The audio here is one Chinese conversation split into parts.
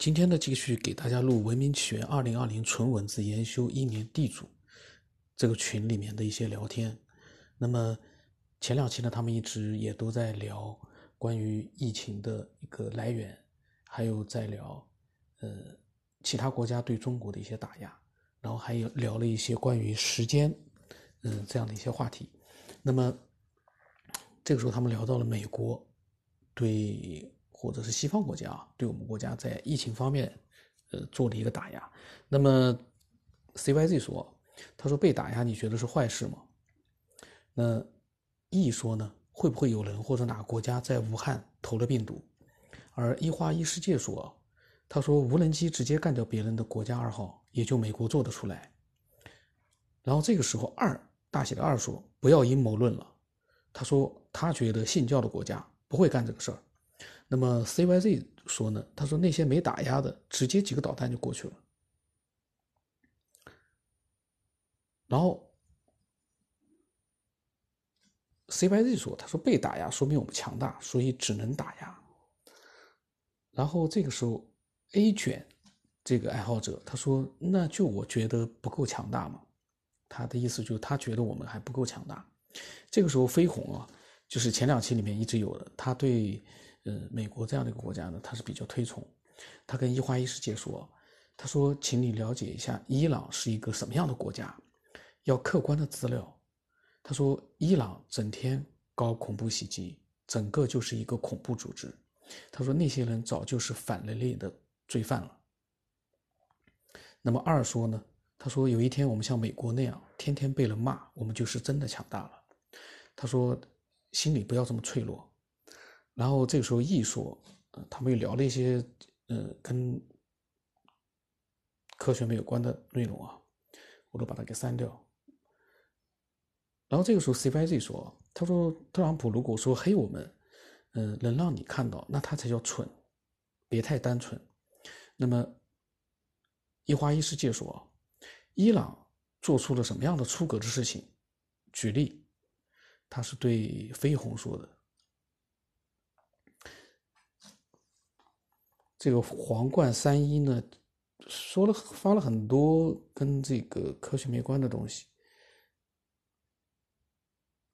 今天呢，继续给大家录《文明起源二零二零纯文字研修一年地主》这个群里面的一些聊天。那么前两期呢，他们一直也都在聊关于疫情的一个来源，还有在聊呃其他国家对中国的一些打压，然后还有聊了一些关于时间嗯这样的一些话题。那么这个时候，他们聊到了美国对。或者是西方国家啊，对我们国家在疫情方面，呃，做了一个打压。那么，CYZ 说，他说被打压，你觉得是坏事吗？那 E 说呢，会不会有人或者哪个国家在武汉投了病毒？而一花一世界说，他说无人机直接干掉别人的国家二号，也就美国做得出来。然后这个时候，二大写的二说，不要阴谋论了。他说他觉得信教的国家不会干这个事儿。那么 CYZ 说呢？他说那些没打压的，直接几个导弹就过去了。然后 CYZ 说：“他说被打压说明我们强大，所以只能打压。”然后这个时候 A 卷这个爱好者他说：“那就我觉得不够强大嘛。”他的意思就是他觉得我们还不够强大。这个时候飞鸿啊，就是前两期里面一直有的，他对。呃，美国这样的一个国家呢，他是比较推崇。他跟一花一世界说：“他说，请你了解一下伊朗是一个什么样的国家，要客观的资料。他说，伊朗整天搞恐怖袭击，整个就是一个恐怖组织。他说，那些人早就是反人类的罪犯了。那么二说呢？他说，有一天我们像美国那样，天天被人骂，我们就是真的强大了。他说，心里不要这么脆弱。”然后这个时候，E 说，呃，他们又聊了一些，呃，跟科学没有关的内容啊，我都把它给删掉。然后这个时候，CYZ 说，他说特朗普如果说黑我们，嗯，能让你看到，那他才叫蠢，别太单纯。那么一花一世界说，伊朗做出了什么样的出格的事情？举例，他是对飞鸿说的。这个皇冠三一呢，说了发了很多跟这个科学没关的东西。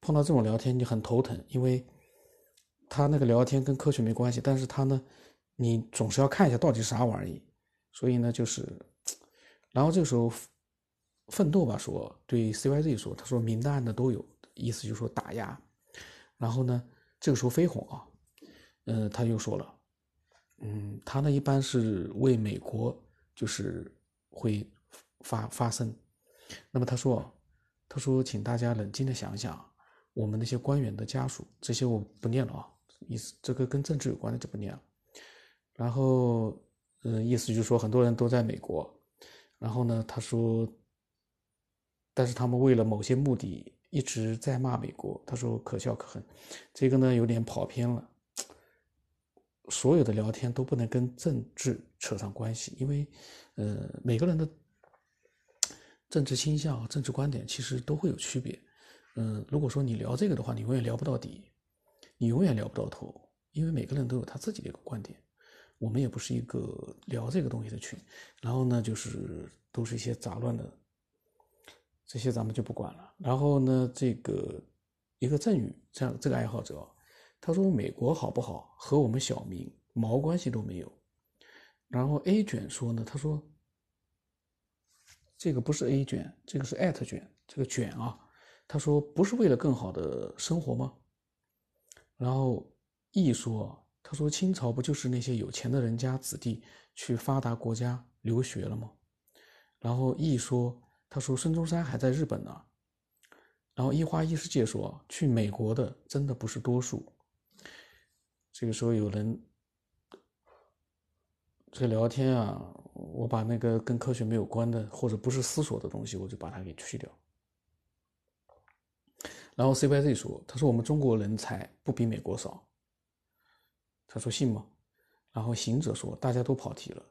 碰到这种聊天就很头疼，因为他那个聊天跟科学没关系，但是他呢，你总是要看一下到底是啥玩意，所以呢就是，然后这个时候，奋斗吧说对 CYZ 说，他说明的暗的都有，意思就是说打压。然后呢，这个时候飞鸿啊，嗯，他又说了。嗯，他呢一般是为美国，就是会发发声。那么他说，他说，请大家冷静的想想，我们那些官员的家属，这些我不念了啊，意思这个跟政治有关的就不念了。然后，嗯，意思就是说很多人都在美国，然后呢，他说，但是他们为了某些目的一直在骂美国，他说可笑可恨，这个呢有点跑偏了。所有的聊天都不能跟政治扯上关系，因为，呃，每个人的政治倾向和、政治观点其实都会有区别。嗯，如果说你聊这个的话，你永远聊不到底，你永远聊不到头，因为每个人都有他自己的一个观点。我们也不是一个聊这个东西的群，然后呢，就是都是一些杂乱的，这些咱们就不管了。然后呢，这个一个赠与这样这个爱好者。他说：“美国好不好和我们小民毛关系都没有。”然后 A 卷说呢：“他说这个不是 A 卷，这个是艾特卷，这个卷啊。”他说：“不是为了更好的生活吗？”然后 E 说：“他说清朝不就是那些有钱的人家子弟去发达国家留学了吗？”然后 E 说：“他说孙中山还在日本呢。”然后一花一世界说：“去美国的真的不是多数。”这个时候有人这聊天啊，我把那个跟科学没有关的或者不是思索的东西，我就把它给去掉。然后 CYZ 说：“他说我们中国人才不比美国少。”他说信吗？然后行者说：“大家都跑题了。”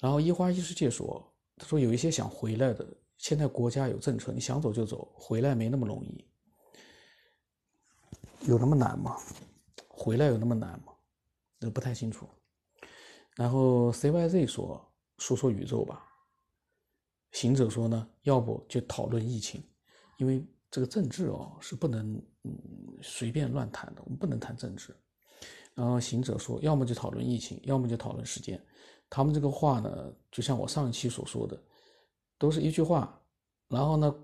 然后一花一世界说：“他说有一些想回来的，现在国家有政策，你想走就走，回来没那么容易，有那么难吗？”回来有那么难吗？这不太清楚。然后 CYZ 说说说宇宙吧。行者说呢，要不就讨论疫情，因为这个政治哦是不能嗯随便乱谈的，我们不能谈政治。然后行者说，要么就讨论疫情，要么就讨论时间。他们这个话呢，就像我上一期所说的，都是一句话，然后呢，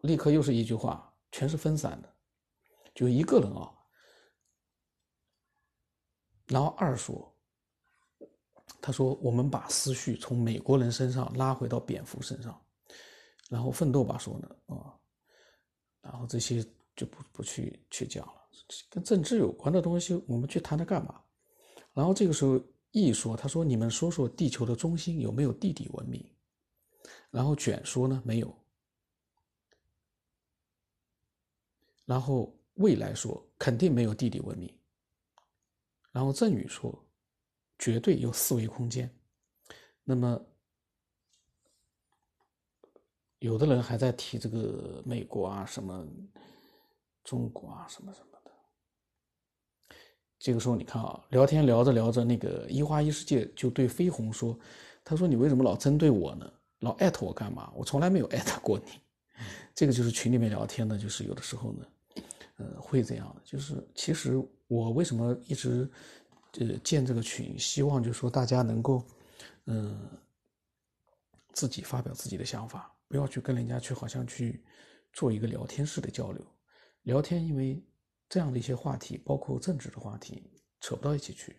立刻又是一句话，全是分散的，就一个人啊。然后二说，他说我们把思绪从美国人身上拉回到蝙蝠身上，然后奋斗吧说呢啊，然后这些就不不去去讲了。跟政治有关的东西，我们去谈它干嘛？然后这个时候，易说：“他说你们说说地球的中心有没有地底文明？”然后卷说呢没有。然后未来说肯定没有地底文明。然后郑宇说绝对有四维空间。那么有的人还在提这个美国啊什么中国啊什么什么的。这个时候，你看啊，聊天聊着聊着，那个一花一世界就对飞鸿说：“他说你为什么老针对我呢？老艾特我干嘛？我从来没有艾特过你。”这个就是群里面聊天的，就是有的时候呢，呃，会这样。就是其实我为什么一直呃建这个群，希望就是说大家能够嗯自己发表自己的想法，不要去跟人家去好像去做一个聊天式的交流。聊天，因为。这样的一些话题，包括政治的话题，扯不到一起去。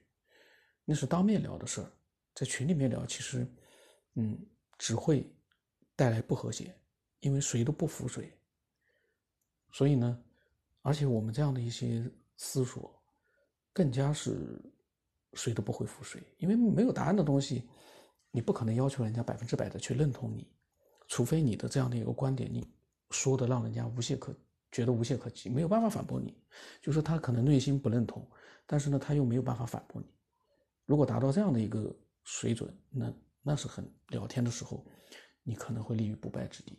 那是当面聊的事儿，在群里面聊，其实，嗯，只会带来不和谐，因为谁都不服谁。所以呢，而且我们这样的一些思索，更加是谁都不会服谁，因为没有答案的东西，你不可能要求人家百分之百的去认同你，除非你的这样的一个观点，你说的让人家无懈可。觉得无懈可击，没有办法反驳你，就是他可能内心不认同，但是呢，他又没有办法反驳你。如果达到这样的一个水准，那那是很聊天的时候，你可能会立于不败之地。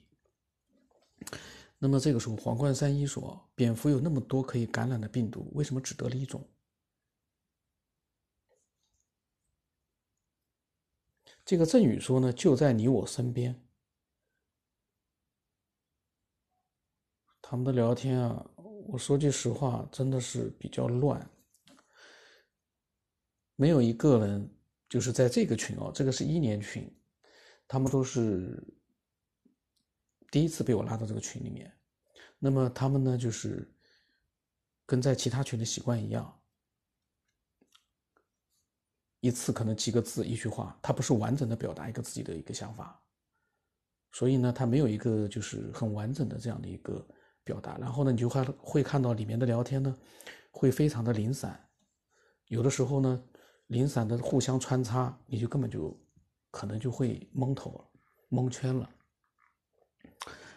那么这个时候，皇冠三一说，蝙蝠有那么多可以感染的病毒，为什么只得了一种？这个郑宇说呢，就在你我身边。他们的聊天啊，我说句实话，真的是比较乱。没有一个人就是在这个群哦，这个是一年群，他们都是第一次被我拉到这个群里面。那么他们呢，就是跟在其他群的习惯一样，一次可能几个字一句话，他不是完整的表达一个自己的一个想法，所以呢，他没有一个就是很完整的这样的一个。表达，然后呢，你就会会看到里面的聊天呢，会非常的零散，有的时候呢，零散的互相穿插，你就根本就可能就会蒙头，蒙圈了。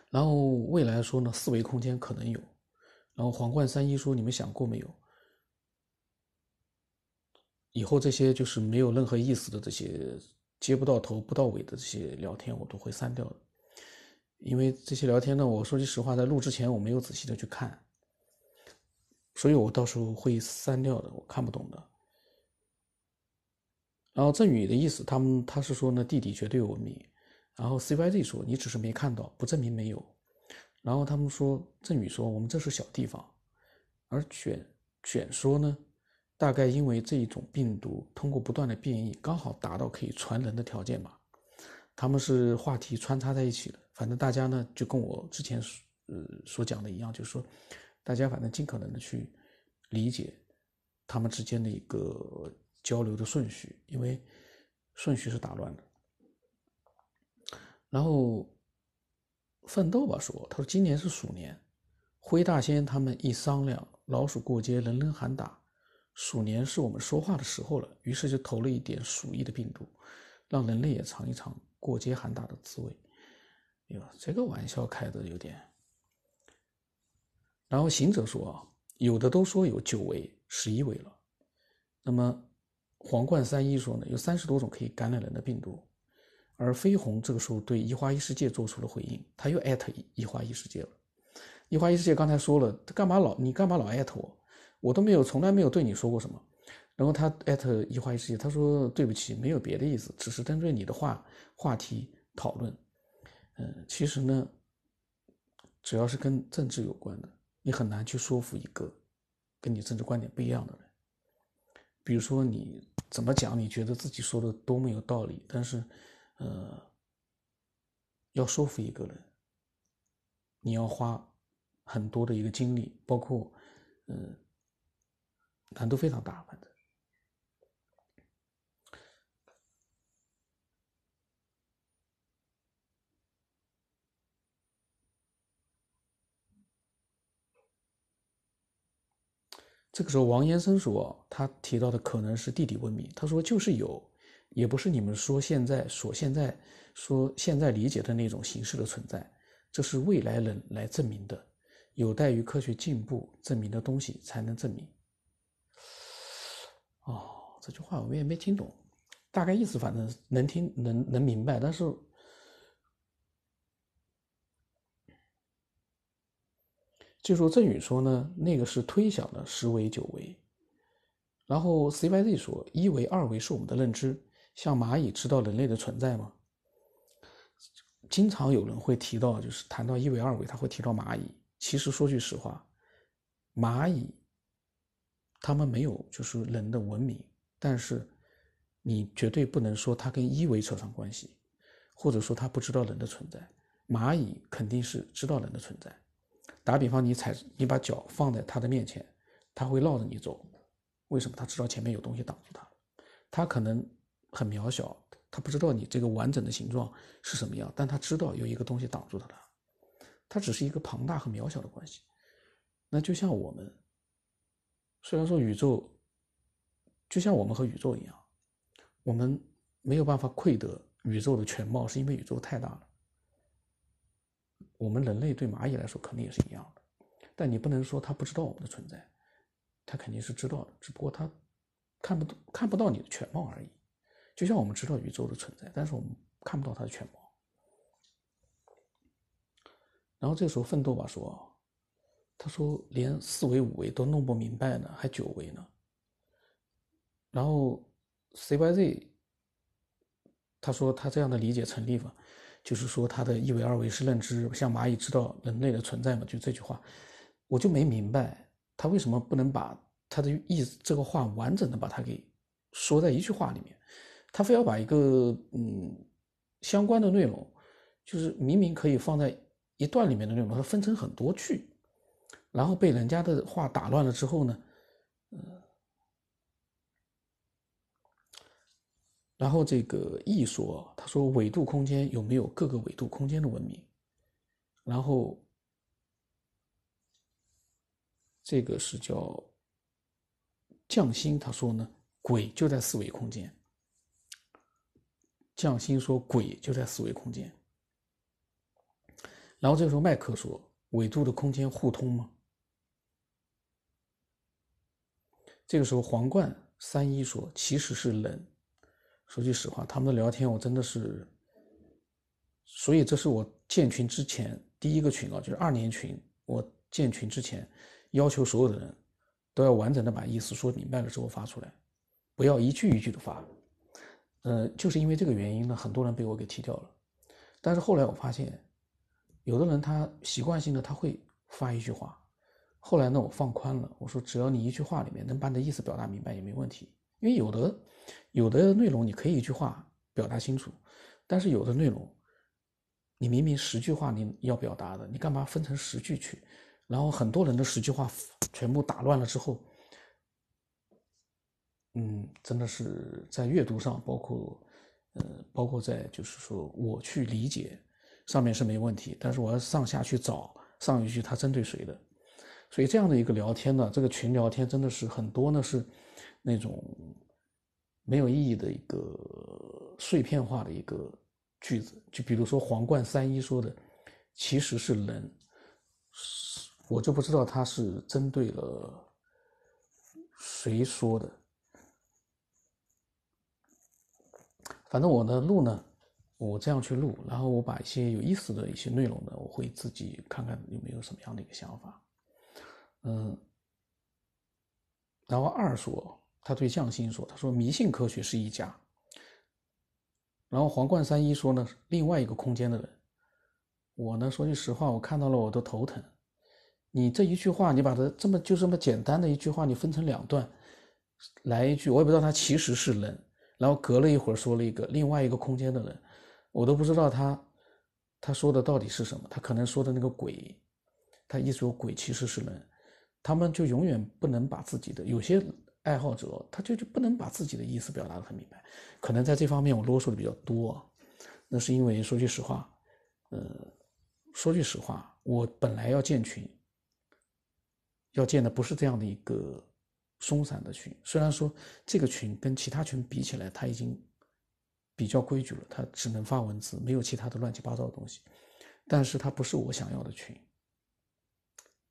然后未来说呢，四维空间可能有，然后皇冠三一说，你们想过没有？以后这些就是没有任何意思的这些接不到头不到尾的这些聊天，我都会删掉的。因为这些聊天呢，我说句实话，在录之前我没有仔细的去看，所以我到时候会删掉的，我看不懂的。然后郑宇的意思，他们他是说呢，地底绝对有文明。然后 CYZ 说，你只是没看到，不证明没有。然后他们说，郑宇说，我们这是小地方。而卷卷说呢，大概因为这一种病毒通过不断的变异，刚好达到可以传人的条件吧。他们是话题穿插在一起的。反正大家呢，就跟我之前呃所讲的一样，就是说，大家反正尽可能的去理解他们之间的一个交流的顺序，因为顺序是打乱的。然后奋斗吧说，他说今年是鼠年，灰大仙他们一商量，老鼠过街人人喊打，鼠年是我们说话的时候了，于是就投了一点鼠疫的病毒，让人类也尝一尝过街喊打的滋味。哟，这个玩笑开的有点。然后行者说啊，有的都说有九维、十一维了。那么皇冠三一说呢，有三十多种可以感染人的病毒。而飞鸿这个时候对一花一世界做出了回应，他又艾特一花一世界了。一花一世界刚才说了，他干嘛老你干嘛老艾特我？我都没有从来没有对你说过什么。然后他艾特一花一世界，他说对不起，没有别的意思，只是针对你的话话题讨论。嗯，其实呢，只要是跟政治有关的，你很难去说服一个跟你政治观点不一样的人。比如说你怎么讲，你觉得自己说的多么有道理，但是，呃，要说服一个人，你要花很多的一个精力，包括，嗯，难度非常大，反正。这个时候，王延生说，他提到的可能是地底文明。他说，就是有，也不是你们说现在所现在说现在理解的那种形式的存在，这是未来人来证明的，有待于科学进步证明的东西才能证明。哦，这句话我也没听懂，大概意思反正能听能能明白，但是。就说郑宇说呢，那个是推想的十维九维，然后 CYZ 说一维二维是我们的认知，像蚂蚁知道人类的存在吗？经常有人会提到，就是谈到一维二维，他会提到蚂蚁。其实说句实话，蚂蚁他们没有就是人的文明，但是你绝对不能说它跟一维扯上关系，或者说它不知道人的存在。蚂蚁肯定是知道人的存在。打比方，你踩你把脚放在他的面前，他会绕着你走。为什么？他知道前面有东西挡住他。他可能很渺小，他不知道你这个完整的形状是什么样，但他知道有一个东西挡住他了。他只是一个庞大和渺小的关系。那就像我们，虽然说宇宙就像我们和宇宙一样，我们没有办法窥得宇宙的全貌，是因为宇宙太大了。我们人类对蚂蚁来说肯定也是一样的，但你不能说它不知道我们的存在，它肯定是知道的，只不过它看不看不到你的全貌而已。就像我们知道宇宙的存在，但是我们看不到它的全貌。然后这时候奋斗吧说，他说连四维五维都弄不明白呢，还九维呢。然后 CYZ 他说他这样的理解成立吗？就是说，他的一维二维是认知，像蚂蚁知道人类的存在嘛？就这句话，我就没明白他为什么不能把他的意思这个话完整的把它给说在一句话里面，他非要把一个嗯相关的内容，就是明明可以放在一段里面的内容，它分成很多句，然后被人家的话打乱了之后呢，嗯。然后这个 E 说，他说纬度空间有没有各个纬度空间的文明？然后这个是叫匠心，他说呢，鬼就在四维空间。匠心说鬼就在四维空间。然后这时候麦克说，纬度的空间互通吗？这个时候皇冠三一说，其实是冷。说句实话，他们的聊天我真的是，所以这是我建群之前第一个群啊，就是二年群。我建群之前，要求所有的人都要完整的把意思说明白了之后发出来，不要一句一句的发。呃，就是因为这个原因呢，很多人被我给踢掉了。但是后来我发现，有的人他习惯性的他会发一句话，后来呢，我放宽了，我说只要你一句话里面能把你的意思表达明白也没问题，因为有的。有的内容你可以一句话表达清楚，但是有的内容，你明明十句话你要表达的，你干嘛分成十句去？然后很多人的十句话全部打乱了之后，嗯，真的是在阅读上，包括呃，包括在就是说我去理解上面是没问题，但是我要上下去找上一句它针对谁的，所以这样的一个聊天呢，这个群聊天真的是很多呢是那种。没有意义的一个碎片化的一个句子，就比如说皇冠三一说的，其实是人，我就不知道他是针对了谁说的。反正我的录呢，我这样去录，然后我把一些有意思的一些内容呢，我会自己看看有没有什么样的一个想法。嗯，然后二说。他对匠心说：“他说迷信科学是一家。”然后皇冠三一说呢，另外一个空间的人，我呢说句实话，我看到了我都头疼。你这一句话，你把它这么就这么简单的一句话，你分成两段，来一句，我也不知道他其实是人，然后隔了一会儿说了一个另外一个空间的人，我都不知道他他说的到底是什么。他可能说的那个鬼，他一说鬼其实是人，他们就永远不能把自己的有些。爱好者，他就就不能把自己的意思表达的很明白，可能在这方面我啰嗦的比较多，那是因为说句实话，呃，说句实话，我本来要建群，要建的不是这样的一个松散的群，虽然说这个群跟其他群比起来，它已经比较规矩了，它只能发文字，没有其他的乱七八糟的东西，但是它不是我想要的群，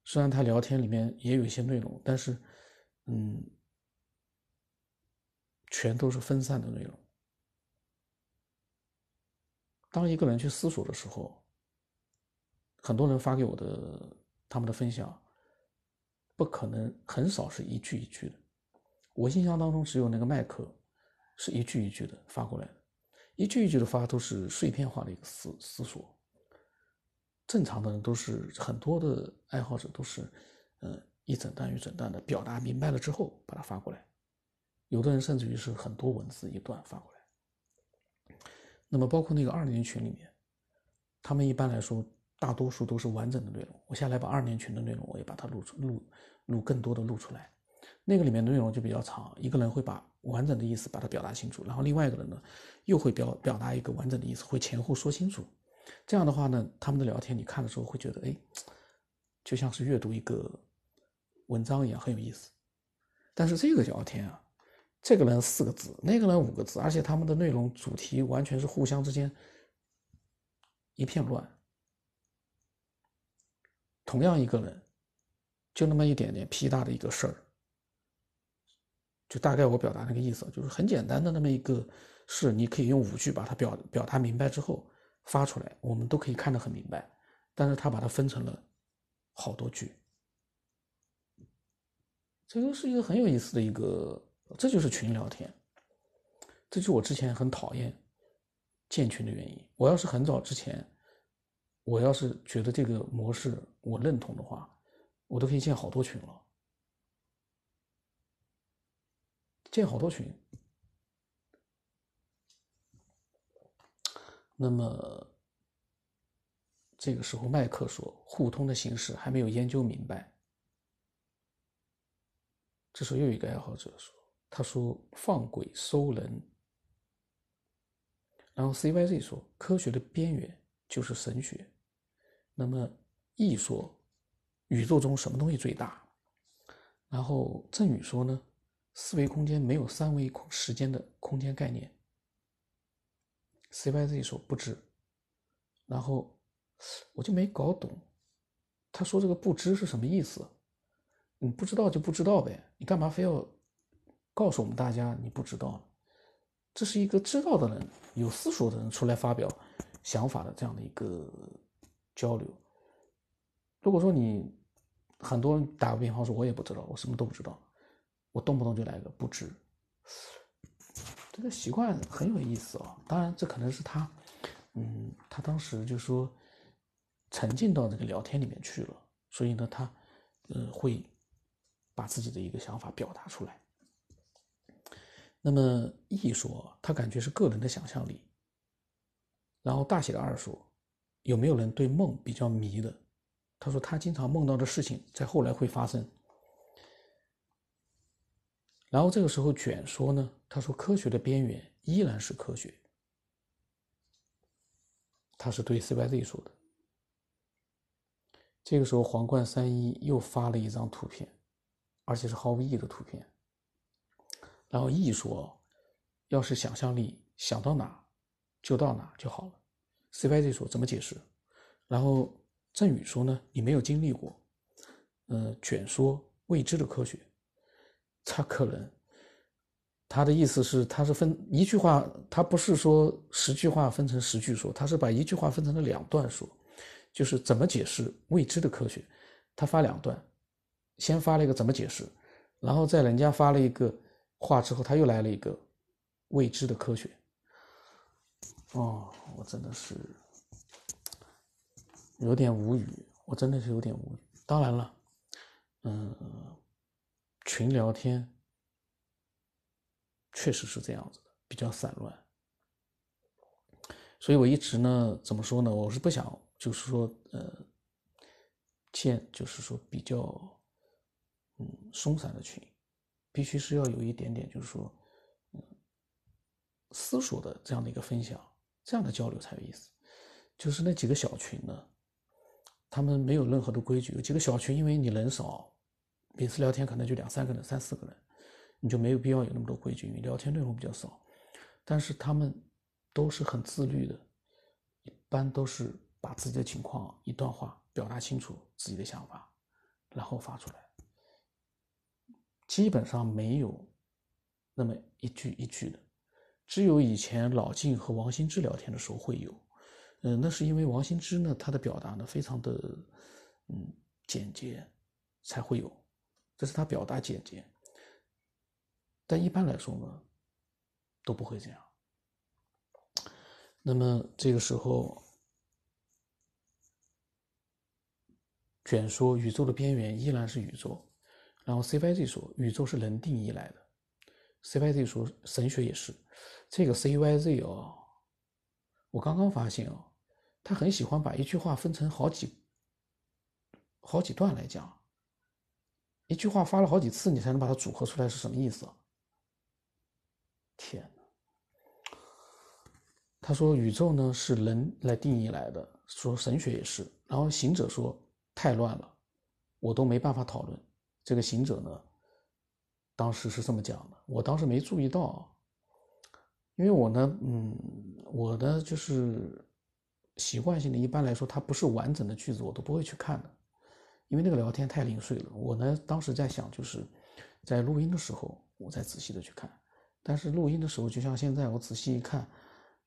虽然它聊天里面也有一些内容，但是，嗯。全都是分散的内容。当一个人去思索的时候，很多人发给我的他们的分享，不可能很少是一句一句的。我印象当中只有那个麦克是一句一句的发过来的，一句一句的发都是碎片化的一个思思索。正常的人都是很多的爱好者都是，呃，一整段一整段的表达明白了之后把它发过来。有的人甚至于是很多文字一段发过来，那么包括那个二年群里面，他们一般来说大多数都是完整的内容。我下来把二年群的内容我也把它录出录录更多的录出来，那个里面的内容就比较长，一个人会把完整的意思把它表达清楚，然后另外一个人呢又会表表达一个完整的意思，会前后说清楚。这样的话呢，他们的聊天你看的时候会觉得哎，就像是阅读一个文章一样很有意思。但是这个聊天啊。这个人四个字，那个人五个字，而且他们的内容主题完全是互相之间一片乱。同样一个人，就那么一点点屁大的一个事儿，就大概我表达那个意思，就是很简单的那么一个事，你可以用五句把它表表达明白之后发出来，我们都可以看得很明白。但是他把它分成了好多句，这个是一个很有意思的一个。这就是群聊天，这就是我之前很讨厌建群的原因。我要是很早之前，我要是觉得这个模式我认同的话，我都可以建好多群了，建好多群。那么这个时候，麦克说互通的形式还没有研究明白。这时候又一个爱好者说。他说：“放鬼收人。”然后 CYZ 说：“科学的边缘就是神学。”那么 E 说：“宇宙中什么东西最大？”然后郑宇说：“呢，四维空间没有三维空时间的空间概念。”CYZ 说：“不知。”然后我就没搞懂，他说这个“不知”是什么意思？你不知道就不知道呗，你干嘛非要？告诉我们大家，你不知道，这是一个知道的人、有思索的人出来发表想法的这样的一个交流。如果说你很多人打个比方说，我也不知道，我什么都不知道，我动不动就来个不知，这个习惯很有意思啊。当然，这可能是他，嗯，他当时就说沉浸到这个聊天里面去了，所以呢，他呃会把自己的一个想法表达出来。那么一说，他感觉是个人的想象力。然后大写的二说，有没有人对梦比较迷的？他说他经常梦到的事情，在后来会发生。然后这个时候卷说呢，他说科学的边缘依然是科学。他是对 CYZ 说的。这个时候皇冠三一又发了一张图片，而且是毫无意义的图片。然后 E 说：“要是想象力想到哪，就到哪就好了。”CYZ 说：“怎么解释？”然后振宇说：“呢，你没有经历过。”呃，卷说：“未知的科学。”他可能，他的意思是，他是分一句话，他不是说十句话分成十句说，他是把一句话分成了两段说，就是怎么解释未知的科学。他发两段，先发了一个怎么解释，然后在人家发了一个。话之后，他又来了一个未知的科学。哦，我真的是有点无语，我真的是有点无语。当然了，嗯，群聊天确实是这样子的，比较散乱。所以我一直呢，怎么说呢？我是不想，就是说，呃，建，就是说比较，嗯，松散的群，必须是要有一点点，就是说，嗯，思索的这样的一个分享，这样的交流才有意思。就是那几个小群呢，他们没有任何的规矩。有几个小群，因为你人少，每次聊天可能就两三个人、三四个人，你就没有必要有那么多规矩，因为聊天内容比较少。但是他们。都是很自律的，一般都是把自己的情况一段话表达清楚自己的想法，然后发出来，基本上没有那么一句一句的，只有以前老靳和王新之聊天的时候会有，嗯，那是因为王新之呢，他的表达呢非常的嗯简洁，才会有，这是他表达简洁，但一般来说呢，都不会这样。那么这个时候，卷说宇宙的边缘依然是宇宙，然后 CYZ 说宇宙是人定义来的，CYZ 说神学也是，这个 CYZ 哦，我刚刚发现哦，他很喜欢把一句话分成好几好几段来讲，一句话发了好几次，你才能把它组合出来是什么意思？天！他说：“宇宙呢是人来定义来的，说神学也是。然后行者说太乱了，我都没办法讨论。这个行者呢，当时是这么讲的，我当时没注意到，因为我呢，嗯，我的就是习惯性的，一般来说，它不是完整的句子，我都不会去看的，因为那个聊天太零碎了。我呢当时在想，就是在录音的时候，我再仔细的去看，但是录音的时候，就像现在，我仔细一看。”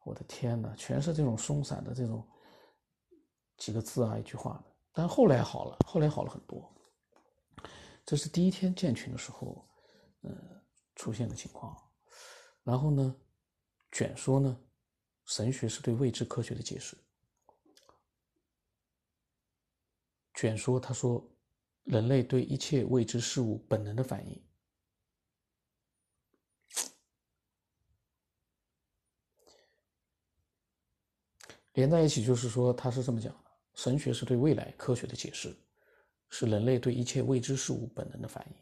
我的天哪，全是这种松散的这种几个字啊，一句话的。但后来好了，后来好了很多。这是第一天建群的时候，呃，出现的情况。然后呢，卷说呢，神学是对未知科学的解释。卷说他说，人类对一切未知事物本能的反应。连在一起就是说，他是这么讲的：神学是对未来科学的解释，是人类对一切未知事物本能的反应。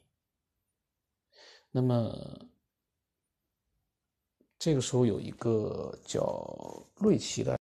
那么，这个时候有一个叫瑞奇的